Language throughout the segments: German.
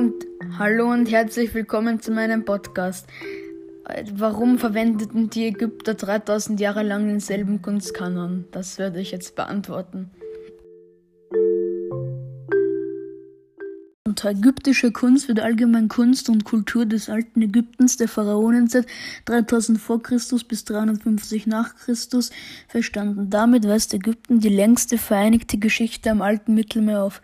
und hallo und herzlich willkommen zu meinem Podcast. Warum verwendeten die Ägypter 3000 Jahre lang denselben Kunstkanon? Das werde ich jetzt beantworten. Unter ägyptischer Kunst wird allgemein Kunst und Kultur des alten Ägyptens der Pharaonenzeit 3000 vor Christus bis 350 nach Christus verstanden. Damit weist Ägypten die längste vereinigte Geschichte am alten Mittelmeer auf.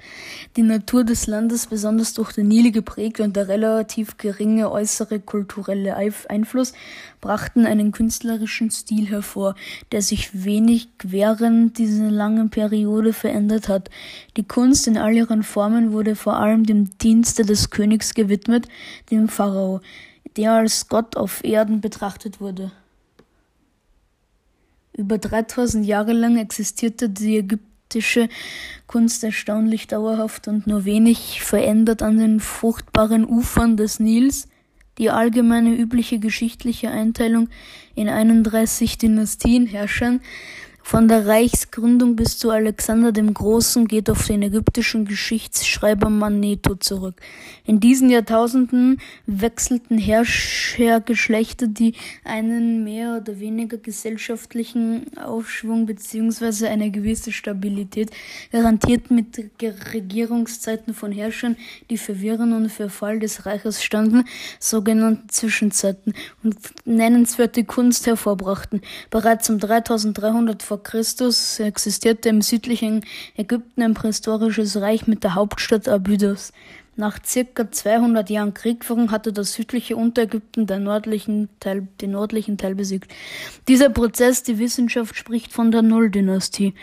Die Natur des Landes, besonders durch den Nil geprägt und der relativ geringe äußere kulturelle Einfluss, brachten einen künstlerischen Stil hervor, der sich wenig während dieser langen Periode verändert hat. Die Kunst in all ihren Formen wurde vor allem dem dem Dienste des Königs gewidmet, dem Pharao, der als Gott auf Erden betrachtet wurde. Über 3000 Jahre lang existierte die ägyptische Kunst erstaunlich dauerhaft und nur wenig verändert an den fruchtbaren Ufern des Nils. Die allgemeine übliche geschichtliche Einteilung in 31 Dynastien herrschern von der Reichsgründung bis zu Alexander dem Großen geht auf den ägyptischen Geschichtsschreiber Manetho zurück. In diesen Jahrtausenden wechselten Herrschergeschlechter, die einen mehr oder weniger gesellschaftlichen Aufschwung bzw. eine gewisse Stabilität garantierten mit Regierungszeiten von Herrschern, die für Wirren und Verfall des Reiches standen, sogenannte Zwischenzeiten und nennenswerte Kunst hervorbrachten. Bereits um 3300 vor vor Christus existierte im südlichen Ägypten ein prähistorisches Reich mit der Hauptstadt Abydos. Nach circa 200 Jahren Kriegführung hatte das südliche Unterägypten den nördlichen Teil, den nördlichen Teil besiegt. Dieser Prozess, die Wissenschaft spricht von der Nulldynastie.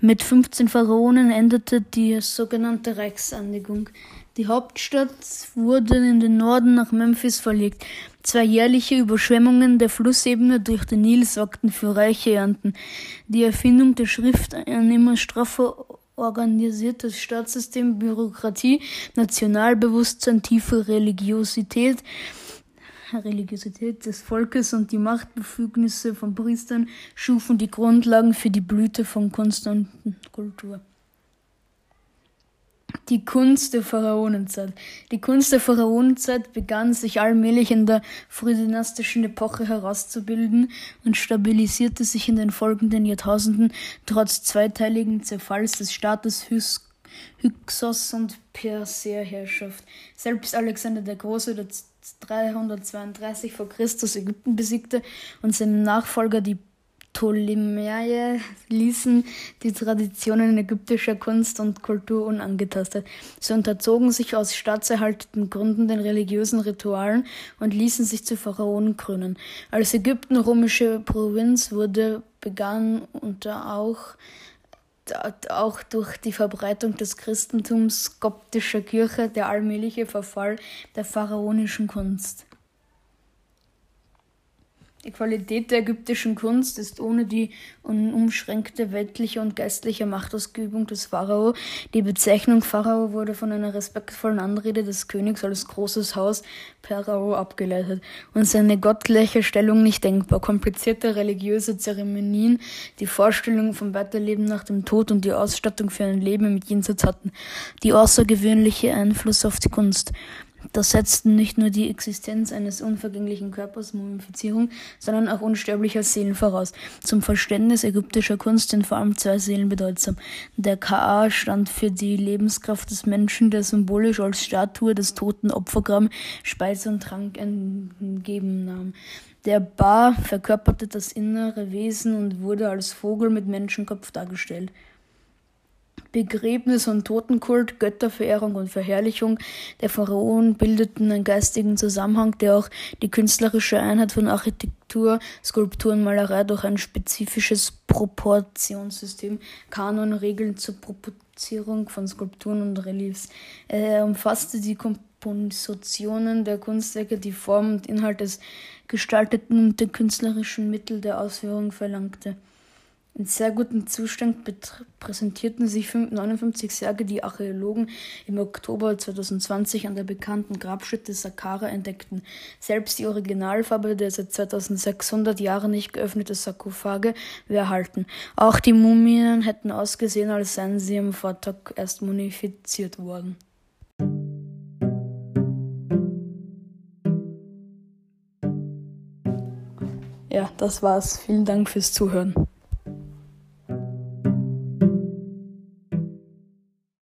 Mit 15 Pharaonen endete die sogenannte Reichsanlegung. Die Hauptstadt wurde in den Norden nach Memphis verlegt. Zwei jährliche Überschwemmungen der Flussebene durch den Nil sorgten für reiche Ernten. Die Erfindung der Schrift, ein immer straffer organisiertes Staatssystem, Bürokratie, Nationalbewusstsein, tiefe Religiosität, Religiosität des Volkes und die Machtbefugnisse von Priestern schufen die Grundlagen für die Blüte von Kunst und Kultur. Die Kunst der Pharaonenzeit. Die Kunst der Pharaonenzeit begann sich allmählich in der frühdynastischen Epoche herauszubilden und stabilisierte sich in den folgenden Jahrtausenden trotz zweiteiligen Zerfalls des Staates Hys Hyksos und Perserherrschaft. Selbst Alexander der Große, der 332 vor Christus Ägypten besiegte und seine Nachfolger die Ptolemäer ließen die Traditionen ägyptischer Kunst und Kultur unangetastet. Sie unterzogen sich aus staatserhaltenden Gründen den religiösen Ritualen und ließen sich zu Pharaonen krönen. Als Ägypten römische Provinz wurde, begann unter auch auch durch die Verbreitung des Christentums koptischer Kirche der allmähliche Verfall der pharaonischen Kunst. Die Qualität der ägyptischen Kunst ist ohne die unumschränkte weltliche und geistliche Machtausübung des Pharao. Die Bezeichnung Pharao wurde von einer respektvollen Anrede des Königs als großes Haus Pharao abgeleitet und seine gottgleiche Stellung nicht denkbar. Komplizierte religiöse Zeremonien, die Vorstellung vom Weiterleben nach dem Tod und die Ausstattung für ein Leben mit Jenseits hatten die außergewöhnliche Einfluss auf die Kunst. Das setzten nicht nur die Existenz eines unvergänglichen Körpers, Mumifizierung, sondern auch unsterblicher Seelen voraus. Zum Verständnis ägyptischer Kunst sind vor allem zwei Seelen bedeutsam. Der Ka stand für die Lebenskraft des Menschen, der symbolisch als Statue des toten Opfergramm Speise und Trank entgeben nahm. Der Ba verkörperte das innere Wesen und wurde als Vogel mit Menschenkopf dargestellt. Begräbnis und Totenkult, Götterverehrung und Verherrlichung der Pharaonen bildeten einen geistigen Zusammenhang, der auch die künstlerische Einheit von Architektur, Skulptur und Malerei durch ein spezifisches Proportionssystem, Kanon, Regeln zur Proportionierung von Skulpturen und Reliefs. Er umfasste die Kompositionen der Kunstwerke, die Form und Inhalt des Gestalteten und die künstlerischen Mittel der Ausführung verlangte. In sehr gutem Zustand präsentierten sich 59 Särge, die Archäologen im Oktober 2020 an der bekannten Grabstätte Saqqara entdeckten. Selbst die Originalfarbe der seit 2600 Jahren nicht geöffneten Sarkophage wäre erhalten. Auch die Mumien hätten ausgesehen, als seien sie im Vortag erst mumifiziert worden. Ja, das war's. Vielen Dank fürs Zuhören.